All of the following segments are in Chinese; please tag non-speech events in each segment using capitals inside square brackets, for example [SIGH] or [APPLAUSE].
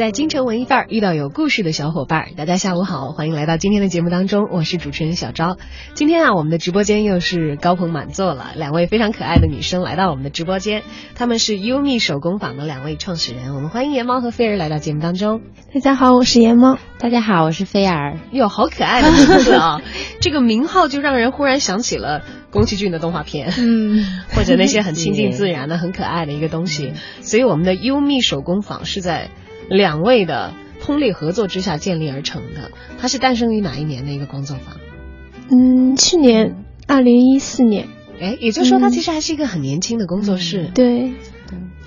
在京城文艺范儿遇到有故事的小伙伴，大家下午好，欢迎来到今天的节目当中，我是主持人小昭。今天啊，我们的直播间又是高朋满座了，两位非常可爱的女生来到我们的直播间，她们是优蜜手工坊的两位创始人，我们欢迎颜猫和菲儿来到节目当中。大家好，我是颜猫。大家好，我是菲儿。哟，好可爱的名字啊！这个名号就让人忽然想起了宫崎骏的动画片，嗯，或者那些很亲近自然的、很可爱的一个东西。所以我们的优蜜手工坊是在。两位的通力合作之下建立而成的，它是诞生于哪一年的一个工作坊？嗯，去年二零一四年。哎，也就是说，它其实还是一个很年轻的工作室。对，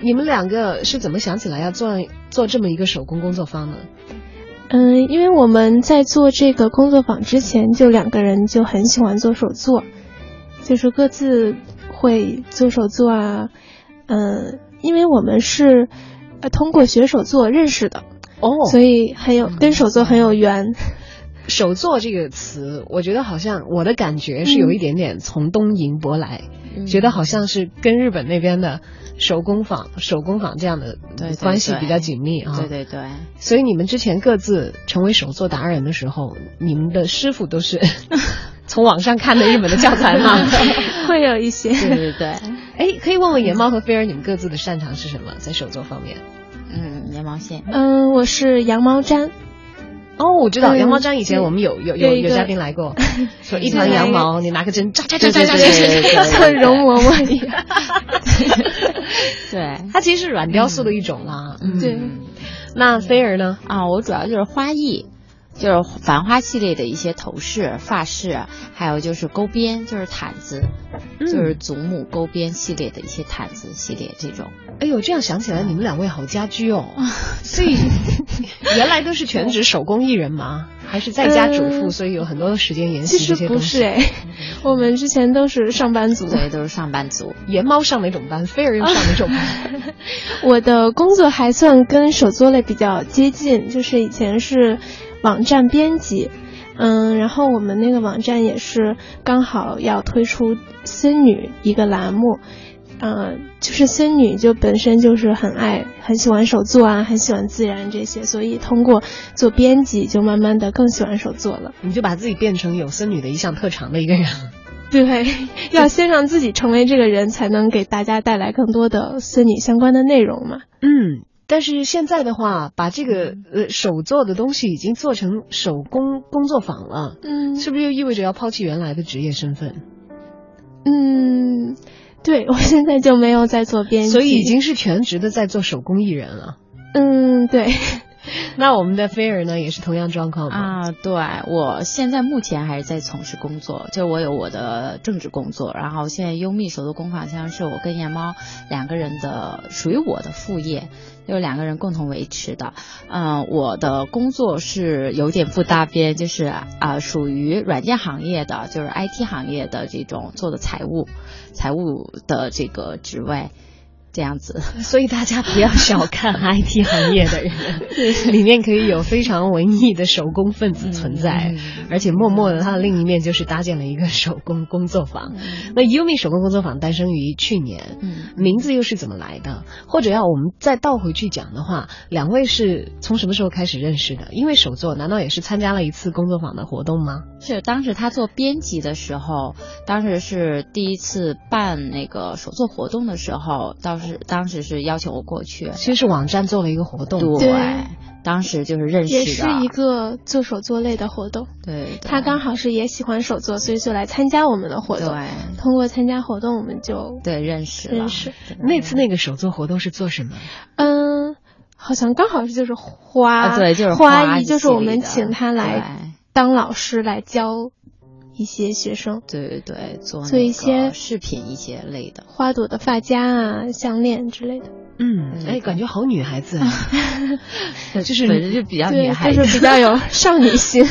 你们两个是怎么想起来要做做这么一个手工工作坊呢？嗯，因为我们在做这个工作坊之前，就两个人就很喜欢做手作，就是各自会做手作啊。嗯，因为我们是。通过学手作认识的哦，所以很有跟手作很有缘。[LAUGHS] 手作这个词，我觉得好像我的感觉是有一点点从东瀛舶来，觉得好像是跟日本那边的手工坊、手工坊这样的关系比较紧密啊。对对对。所以你们之前各自成为手作达人的时候，你们的师傅都是 [LAUGHS] 从网上看的日本的教材吗？[LAUGHS] 会有一些。对对对。哎，可以问问野猫和菲儿，你们各自的擅长是什么？在手作方面？嗯，羊毛线。嗯，我是羊毛毡。哦，我知道羊毛毡，以前我们有有有有嘉宾来过，[LAUGHS] 说一团羊毛，你拿个针扎扎扎扎扎扎，像容嬷嬷一样。对，它其实是软雕塑的一种啦。对。那菲儿呢？啊，我主要就是花艺。就是繁花系列的一些头饰、发饰，还有就是钩边，就是毯子，就是祖母钩边系列的一些毯子系列这种。哎呦，这样想起来，你们两位好家居哦。[LAUGHS] 所以原来都是全职手工艺人吗？还是在家主妇，所以有很多的时间研习这些东西？其实不是哎，我们之前都是上班族，对，都是上班族。颜猫上哪种班？菲儿又上哪种班？[LAUGHS] 我的工作还算跟手作类比较接近，就是以前是。网站编辑，嗯，然后我们那个网站也是刚好要推出孙女一个栏目，嗯，就是孙女就本身就是很爱很喜欢手作啊，很喜欢自然这些，所以通过做编辑就慢慢的更喜欢手作了。你就把自己变成有森女的一项特长的一个人，对，[LAUGHS] 要先让自己成为这个人才能给大家带来更多的森女相关的内容嘛。嗯。但是现在的话，把这个呃手做的东西已经做成手工工作坊了，嗯，是不是又意味着要抛弃原来的职业身份？嗯，对，我现在就没有在做编辑，所以已经是全职的在做手工艺人了。嗯，对。[LAUGHS] 那我们的菲儿呢，也是同样状况吗？啊，对，我现在目前还是在从事工作，就我有我的正职工作，然后现在优蜜手作工坊像是我跟颜猫两个人的，属于我的副业，就两个人共同维持的。嗯，我的工作是有点不搭边，就是啊，属于软件行业的，就是 IT 行业的这种做的财务，财务的这个职位。这样子，[LAUGHS] 所以大家 [LAUGHS] 不要小看 [LAUGHS] IT 行业的人，里面可以有非常文艺的手工分子存在，而且默默的，它的另一面就是搭建了一个手工工作坊。那 Umi 手工工作坊诞生于去年，名字又是怎么来的？或者要我们再倒回去讲的话，两位是从什么时候开始认识的？因为手作，难道也是参加了一次工作坊的活动吗？是当时他做编辑的时候，当时是第一次办那个手作活动的时候，到。是当时是邀请我过去，其实是网站做了一个活动，对，当时就是认识的，也是一个做手作类的活动，对，他刚好是也喜欢手作，所以就来参加我们的活动，对，通过参加活动我们就对认识认识。那次那个手作活动是做什么？嗯，好像刚好是就是花，对，就是花艺，就是我们请他来当老师来教。一些学生，对对对，做做一些饰品一些类的，花朵的发夹啊、项链之类的。嗯，哎，感觉好女孩子啊，[LAUGHS] 就是本身就比较女孩子，就是比较有少女心。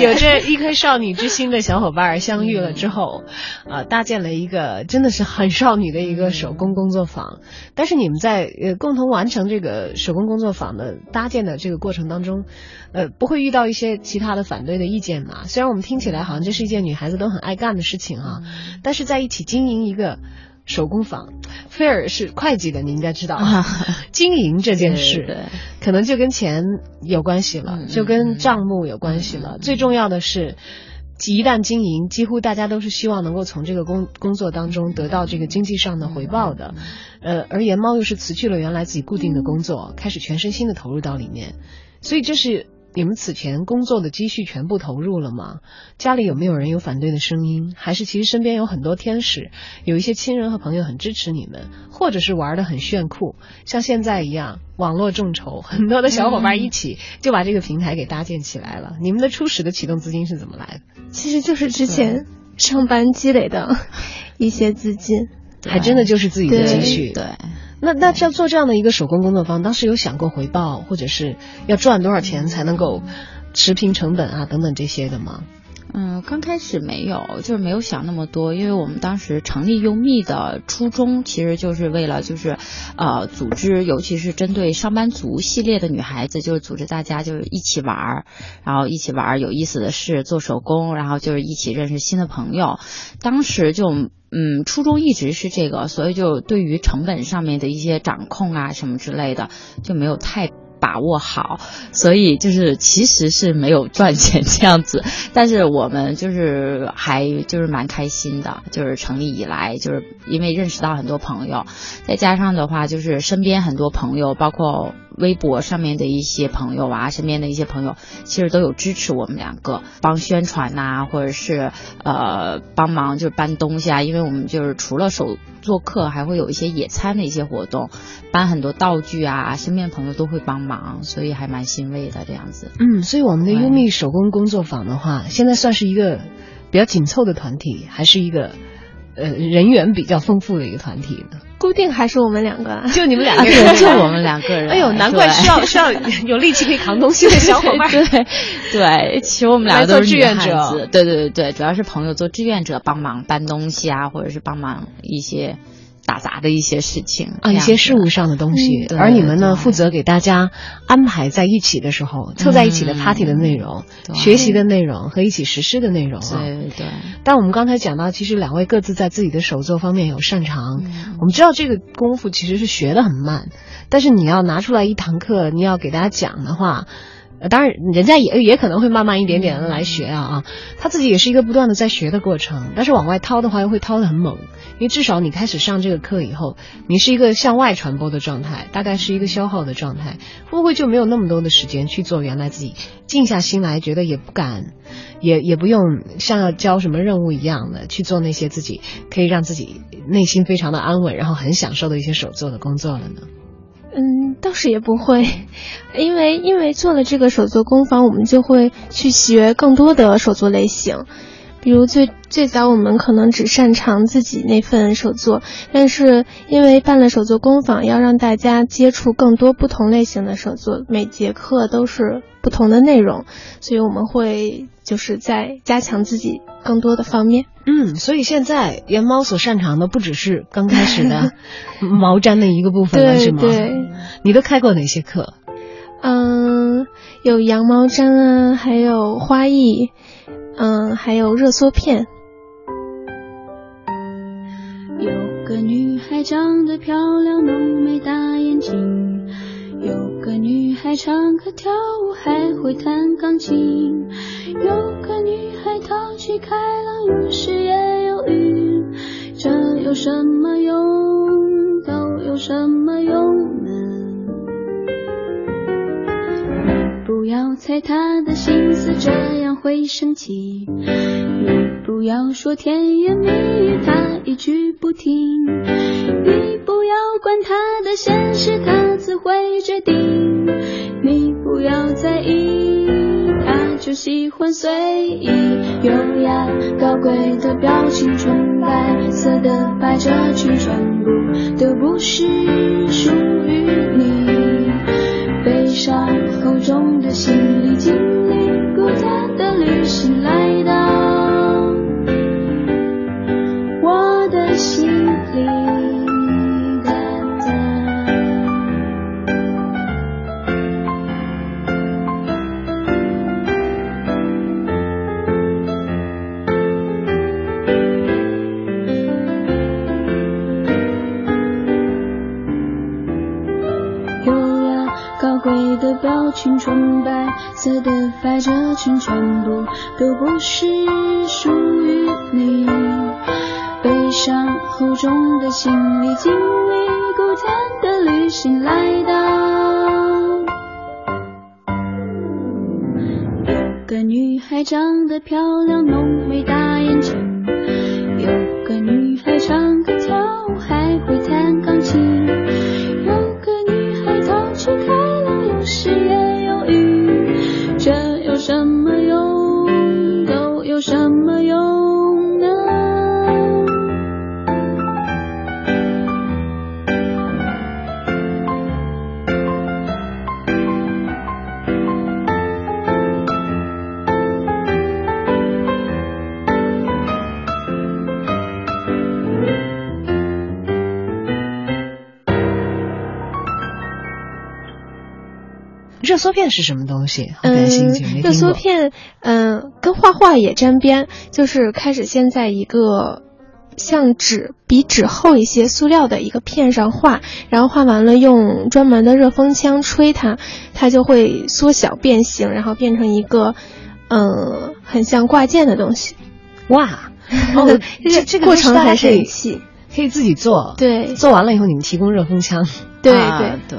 有着一颗少女之心的小伙伴相遇了之后，呃，搭建了一个真的是很少女的一个手工工作坊。但是你们在呃共同完成这个手工工作坊的搭建的这个过程当中，呃，不会遇到一些其他的反对的意见嘛？虽然我们听起来好像这是一件女孩子都很爱干的事情啊，但是在一起经营一个。手工坊，菲尔是会计的，你应该知道，[LAUGHS] 经营这件事，可能就跟钱有关系了，就跟账目有关系了。最重要的是，一旦经营，几乎大家都是希望能够从这个工工作当中得到这个经济上的回报的。呃，而颜猫又是辞去了原来自己固定的工作，开始全身心的投入到里面，所以这是。你们此前工作的积蓄全部投入了吗？家里有没有人有反对的声音？还是其实身边有很多天使，有一些亲人和朋友很支持你们，或者是玩的很炫酷，像现在一样网络众筹，很多的小伙伴一起就把这个平台给搭建起来了。你们的初始的启动资金是怎么来的？其实就是之前上班积累的一些资金，还真的就是自己的积蓄。对。那那像做这样的一个手工工作坊，当时有想过回报，或者是要赚多少钱才能够持平成本啊，等等这些的吗？嗯，刚开始没有，就是没有想那么多，因为我们当时成立优蜜的初衷，其实就是为了就是呃组织，尤其是针对上班族系列的女孩子，就是组织大家就是一起玩儿，然后一起玩儿有意思的事，做手工，然后就是一起认识新的朋友。当时就。嗯，初衷一直是这个，所以就对于成本上面的一些掌控啊什么之类的就没有太把握好，所以就是其实是没有赚钱这样子，[LAUGHS] 但是我们就是还就是蛮开心的，就是成立以来就是因为认识到很多朋友，再加上的话就是身边很多朋友，包括。微博上面的一些朋友啊，身边的一些朋友，其实都有支持我们两个，帮宣传呐，或者是呃帮忙就是搬东西啊，因为我们就是除了手做客，还会有一些野餐的一些活动，搬很多道具啊，身边朋友都会帮忙，所以还蛮欣慰的这样子。嗯，所以我们的优米手工工作坊的话，现在算是一个比较紧凑的团体，还是一个呃人员比较丰富的一个团体呢？固定还是我们两个，就你们两个，[LAUGHS] 就我们两个人。哎呦，难怪需要需要 [LAUGHS] 有力气可以扛东西的小伙伴。对对，其实我们两个都是志愿者。对对对对，主要是朋友做志愿者，帮忙搬东西啊，或者是帮忙一些。打杂的一些事情啊，一些事务上的东西，而你们呢，负责给大家安排在一起的时候，凑在一起的 party 的内容、学习的内容和一起实施的内容啊。对对。但我们刚才讲到，其实两位各自在自己的手作方面有擅长。我们知道这个功夫其实是学的很慢，但是你要拿出来一堂课，你要给大家讲的话。当然，人家也也可能会慢慢一点点的来学啊啊，他自己也是一个不断的在学的过程。但是往外掏的话，又会掏的很猛，因为至少你开始上这个课以后，你是一个向外传播的状态，大概是一个消耗的状态，会不会就没有那么多的时间去做原来自己静下心来，觉得也不敢，也也不用像要交什么任务一样的去做那些自己可以让自己内心非常的安稳，然后很享受的一些手做的工作了呢？倒是也不会，[LAUGHS] 因为因为做了这个手作工坊，我们就会去学更多的手作类型。比如最最早我们可能只擅长自己那份手作，但是因为办了手作工坊，要让大家接触更多不同类型的手作，每节课都是不同的内容，所以我们会就是在加强自己更多的方面。嗯，所以现在颜猫所擅长的不只是刚开始的 [LAUGHS] 毛毡的一个部分了，是吗？对，你都开过哪些课？嗯，有羊毛毡啊，还有花艺。嗯，还有热缩片。有个女孩长得漂亮，浓眉大眼睛。有个女孩唱歌跳舞，还会弹钢琴。有个女孩淘气开朗，有时也有郁。这有什么用？都有什么用呢？不要猜她的心思，这样会生气。不要说甜言蜜语，他一句不听。你不要管他的现实，他自会决定。你不要在意，他就喜欢随意。优雅高贵的表情，纯白色的百褶裙，全部都不是属于你。悲伤厚重的心里，经历孤单的旅。行来到全部都不是属于你。背上厚重的行李，经历孤单的旅行，来到。有个女孩长得漂亮，浓眉大眼睛。有个女孩唱歌跳舞，还热缩片是什么东西？好感兴趣，没听热缩。片，嗯、跟画画也沾边，就是开始先在一个像纸比纸厚一些塑料的一个片上画，然后画完了用专门的热风枪吹它，它就会缩小变形，然后变成一个，嗯、很像挂件的东西。哇，[LAUGHS] 哦，这这个过程很大家可以神奇。可以自己做。对做完了以后，你们提供热风枪。对啊对，对，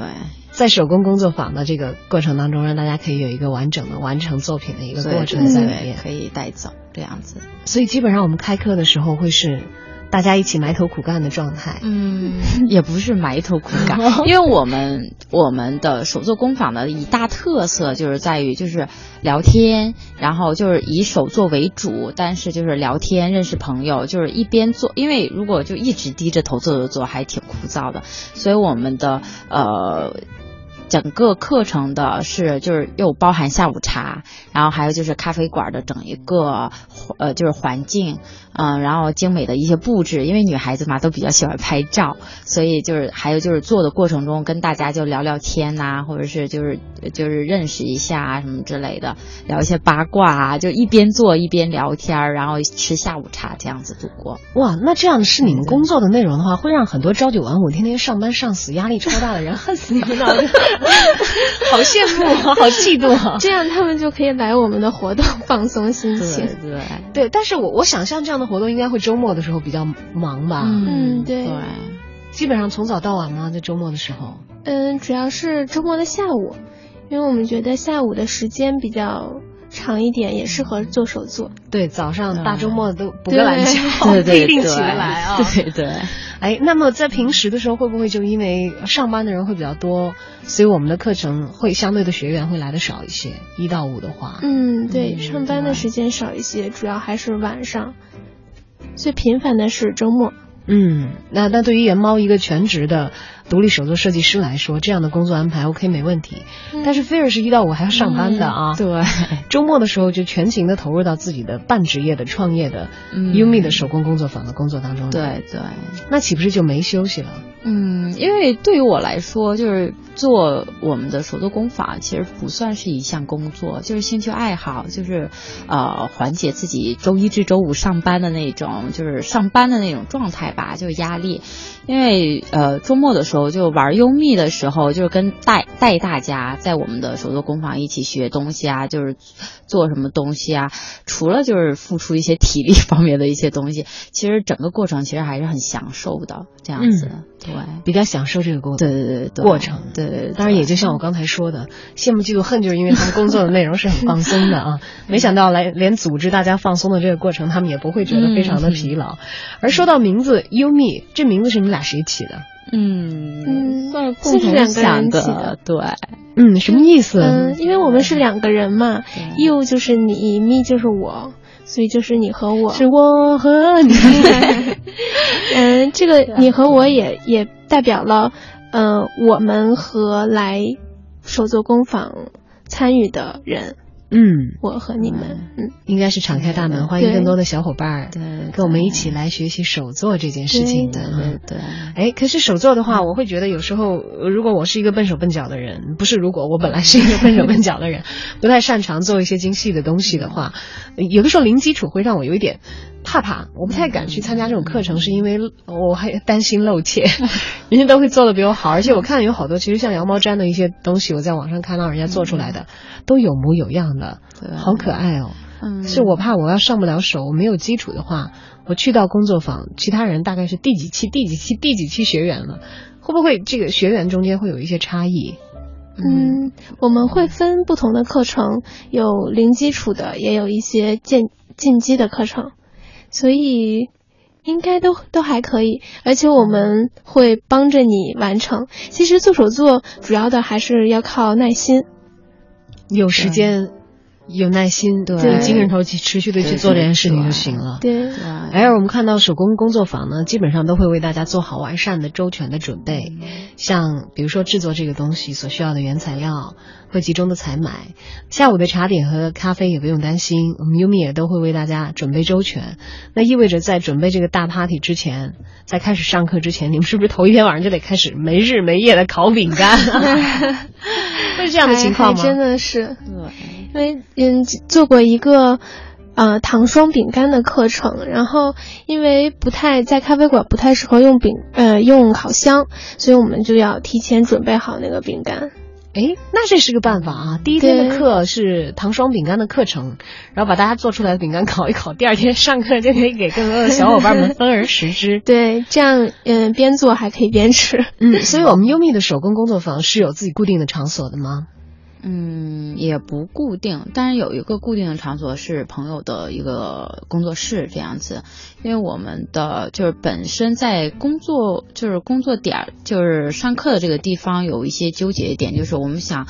在手工工作坊的这个过程当中，让大家可以有一个完整的完成作品的一个过程在里对面。可以带走这样子。所以基本上我们开课的时候会是大家一起埋头苦干的状态。嗯，[LAUGHS] 也不是埋头苦干，[LAUGHS] 因为我们我们的手作工坊的一大特色就是在于就是聊天，然后就是以手作为主，但是就是聊天认识朋友，就是一边做，因为如果就一直低着头做做做，还挺枯燥的，所以我们的呃。整个课程的是就是又包含下午茶，然后还有就是咖啡馆的整一个呃就是环境，嗯、然后精美的一些布置，因为女孩子嘛都比较喜欢拍照，所以就是还有就是做的过程中跟大家就聊聊天呐、或者是就是就是认识一下啊什么之类的，聊一些八卦啊，就一边做一边聊天，然后吃下午茶这样子度过。哇，那这样是你们工作的内容的话，会让很多朝九晚五、天天上班上死、压力超大的人 [LAUGHS] 恨死你们了。[LAUGHS] [LAUGHS] 好羡慕啊，[LAUGHS] 好嫉妒啊！[LAUGHS] 这样他们就可以来我们的活动放松心情。对，对，但是我我想象这样的活动应该会周末的时候比较忙吧？嗯对对。基本上从早到晚吗？在周末的时候？嗯，主要是周末的下午，因为我们觉得下午的时间比较长一点，也适合做手作。对，早上大周末都补个懒觉，对 [LAUGHS] 对必定对起得来啊。对对。哎，那么在平时的时候，会不会就因为上班的人会比较多，所以我们的课程会相对的学员会来的少一些？一到五的话，嗯，对，嗯上班的时间少一些，主要还是晚上。最频繁的是周末。嗯，那那对于研猫一个全职的独立手作设计师来说，这样的工作安排 OK 没问题。但是菲尔是一到五还要上班的啊，对，[LAUGHS] 周末的时候就全情的投入到自己的半职业的创业的嗯 Umi 的手工工作坊的工作当中。，对对。那岂不是就没休息了？嗯，因为对于我来说，就是做我们的手作工坊，其实不算是一项工作，就是兴趣爱好，就是呃缓解自己周一至周五上班的那种，就是上班的那种状态吧，就是压力。因为呃周末的时候就玩优密的时候，就是跟带带大家在我们的手作工坊一起学东西啊，就是做什么东西啊，除了就是付出一些体力方面的一些东西，其实整个过程其实还是很享受的，这样子，对。比较享受这个过对对对对，过程对对对，当然，也就像我刚才说的，羡慕嫉妒恨，就是因为他们工作的内容是很放松的啊。[LAUGHS] 没想到来连组织大家放松的这个过程，他们也不会觉得非常的疲劳。而说到名字 “Umi”，这名字是你们俩谁起的？嗯嗯算是共同想人起的的，对，嗯，什么意思？嗯，因为我们是两个人嘛，you 就是你，me 就是我，所以就是你和我。是我和你。[LAUGHS] [LAUGHS] 嗯，这个你和我也也代表了，呃，我们和来手作工坊参与的人。嗯，我和你们，嗯，应该是敞开大门，欢迎更多的小伙伴儿，对，跟我们一起来学习手作这件事情的。对对。哎，可是手作的话，我会觉得有时候，如果我是一个笨手笨脚的人，不是如果我本来是一个笨手笨脚的人，[LAUGHS] 不太擅长做一些精细的东西的话，有的时候零基础会让我有一点。怕怕，我不太敢去参加这种课程，是因为 [LAUGHS] 我还担心露怯。[LAUGHS] 人家都会做的比我好，而且我看有好多，其实像羊毛毡的一些东西，我在网上看到人家做出来的，都有模有样的，好可爱哦。嗯，是我怕我要上不了手，我没有基础的话，我去到工作坊，其他人大概是第几期、第几期、第几期学员了，会不会这个学员中间会有一些差异？嗯，我们会分不同的课程，有零基础的，也有一些进进阶的课程。所以应该都都还可以，而且我们会帮着你完成。其实做手作主要的还是要靠耐心，有时间。有耐心，对，精神头去持续的去做这件事情就行了。对，对而我们看到手工工作坊呢，基本上都会为大家做好完善的周全的准备，像比如说制作这个东西所需要的原材料，会集中的采买。下午的茶点和咖啡也不用担心，我们优米也都会为大家准备周全。那意味着在准备这个大 party 之前，在开始上课之前，你们是不是头一天晚上就得开始没日没夜的烤饼干？[LAUGHS] 会是这样的情况吗？真的是，因为。嗯，做过一个呃糖霜饼干的课程，然后因为不太在咖啡馆不太适合用饼呃用烤箱，所以我们就要提前准备好那个饼干。哎，那这是个办法啊！第一天的课是糖霜饼干的课程，然后把大家做出来的饼干烤一烤，第二天上课就可以给更多的小伙伴们分而食之。[LAUGHS] 对，这样嗯边做还可以边吃。嗯，所以我们优米的手工工作坊是有自己固定的场所的吗？嗯，也不固定，但是有一个固定的场所是朋友的一个工作室这样子，因为我们的就是本身在工作就是工作点就是上课的这个地方有一些纠结点，就是我们想，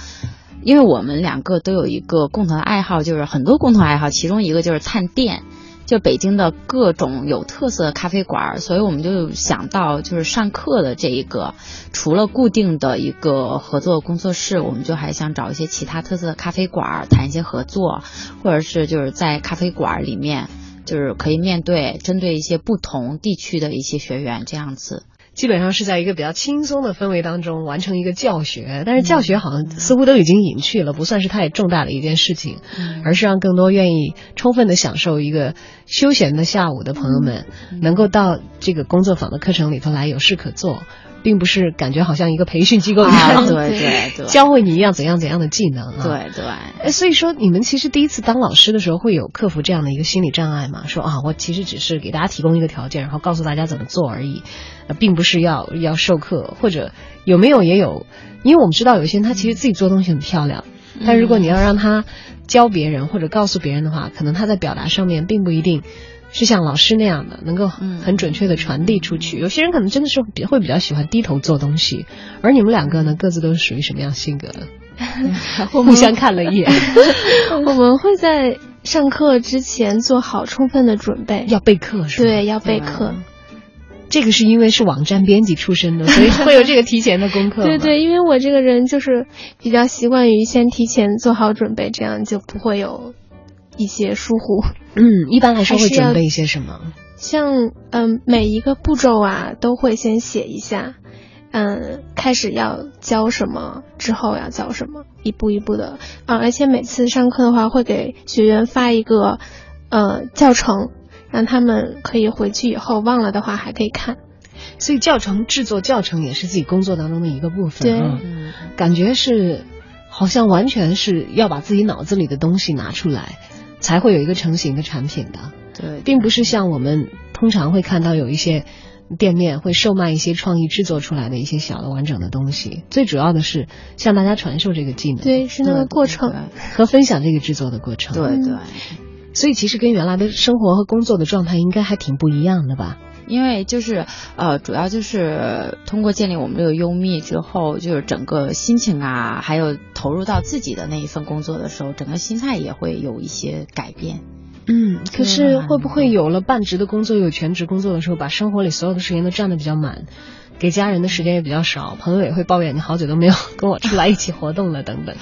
因为我们两个都有一个共同的爱好，就是很多共同爱好，其中一个就是探店。就北京的各种有特色的咖啡馆，所以我们就想到，就是上课的这一个，除了固定的一个合作工作室，我们就还想找一些其他特色的咖啡馆谈一些合作，或者是就是在咖啡馆里面，就是可以面对针对一些不同地区的一些学员这样子。基本上是在一个比较轻松的氛围当中完成一个教学，但是教学好像似乎都已经隐去了，不算是太重大的一件事情，而是让更多愿意充分的享受一个休闲的下午的朋友们，能够到这个工作坊的课程里头来有事可做。并不是感觉好像一个培训机构一样，[LAUGHS] 对对对，教会你一样怎样怎样的技能啊，对对。所以说你们其实第一次当老师的时候，会有克服这样的一个心理障碍吗？说啊，我其实只是给大家提供一个条件，然后告诉大家怎么做而已，并不是要要授课，或者有没有也有，因为我们知道有些人他其实自己做东西很漂亮，但如果你要让他教别人或者告诉别人的话，可能他在表达上面并不一定。是像老师那样的，能够很准确的传递出去。有些人可能真的是比会比较喜欢低头做东西，而你们两个呢，各自都是属于什么样性格？[LAUGHS] 互相看了一眼。[LAUGHS] 我们会在上课之前做好充分的准备，要备课是吧？对，要备课。这个是因为是网站编辑出身的，所以 [LAUGHS] 会有这个提前的功课。对对，因为我这个人就是比较习惯于先提前做好准备，这样就不会有。一些疏忽，嗯，一般来说会准备一些什么？像嗯，每一个步骤啊，都会先写一下，嗯，开始要教什么，之后要教什么，一步一步的啊。而且每次上课的话，会给学员发一个呃教程，让他们可以回去以后忘了的话还可以看。所以教程制作教程也是自己工作当中的一个部分。对，感觉是好像完全是要把自己脑子里的东西拿出来。才会有一个成型的产品的，对，并不是像我们通常会看到有一些店面会售卖一些创意制作出来的一些小的完整的东西。最主要的是向大家传授这个技能，对，是那个过程和分享这个制作的过程，对对。所以其实跟原来的生活和工作的状态应该还挺不一样的吧。因为就是呃，主要就是通过建立我们这个优密之后，就是整个心情啊，还有投入到自己的那一份工作的时候，整个心态也会有一些改变。嗯，可是会不会有了半职的工作，有全职工作的时候，把生活里所有的时间都占的比较满，给家人的时间也比较少，朋友也会抱怨你好久都没有跟我出来一起活动了等等。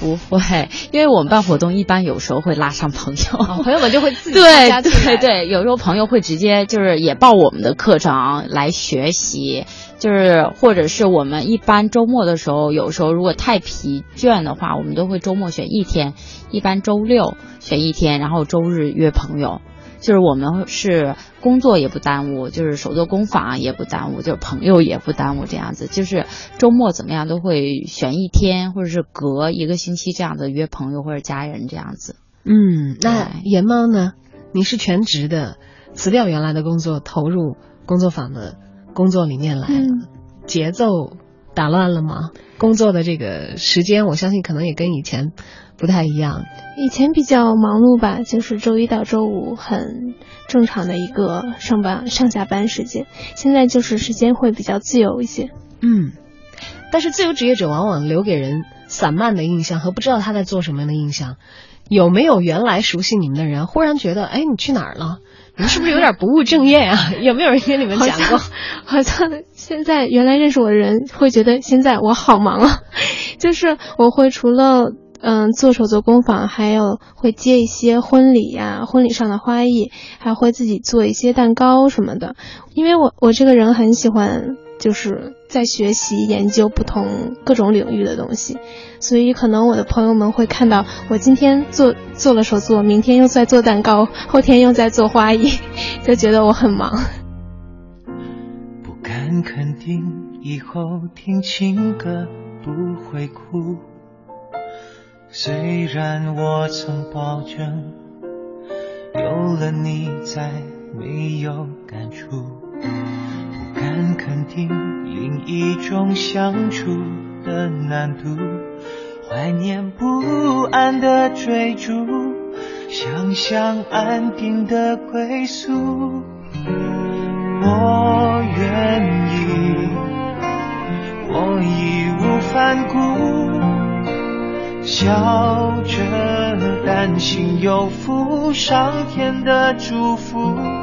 不会，因为我们办活动一般有时候会拉上朋友，哦、朋友们就会自己对对对，有时候朋友会直接就是也报我们的课程来学习，就是或者是我们一般周末的时候，有时候如果太疲倦的话，我们都会周末选一天，一般周六选一天，然后周日约朋友。就是我们是工作也不耽误，就是手作工坊也不耽误，就是朋友也不耽误，这样子。就是周末怎么样都会选一天，或者是隔一个星期这样子约朋友或者家人这样子。嗯，那严猫呢？你是全职的，辞掉原来的工作，投入工作坊的工作里面来了，嗯、节奏打乱了吗？工作的这个时间，我相信可能也跟以前不太一样。以前比较忙碌吧，就是周一到周五很正常的一个上班上下班时间。现在就是时间会比较自由一些。嗯，但是自由职业者往往留给人散漫的印象和不知道他在做什么样的印象。有没有原来熟悉你们的人忽然觉得，哎，你去哪儿了？你 [LAUGHS] 们是不是有点不务正业啊？[LAUGHS] 有没有人跟你们讲过？[LAUGHS] 好像现在原来认识我的人会觉得现在我好忙啊，就是我会除了嗯做手作工坊，还有会接一些婚礼呀、婚礼上的花艺，还会自己做一些蛋糕什么的。因为我我这个人很喜欢就是在学习研究不同各种领域的东西，所以可能我的朋友们会看到我今天做做了手作，明天又在做蛋糕，后天又在做花艺，[LAUGHS] 就觉得我很忙。不敢肯定以后听情歌不会哭，虽然我曾保证有了你再没有感触。不敢肯定另一种相处的难度，怀念不安的追逐，想象安定的归宿。我愿意，我义无反顾，笑着担心有负上天的祝福。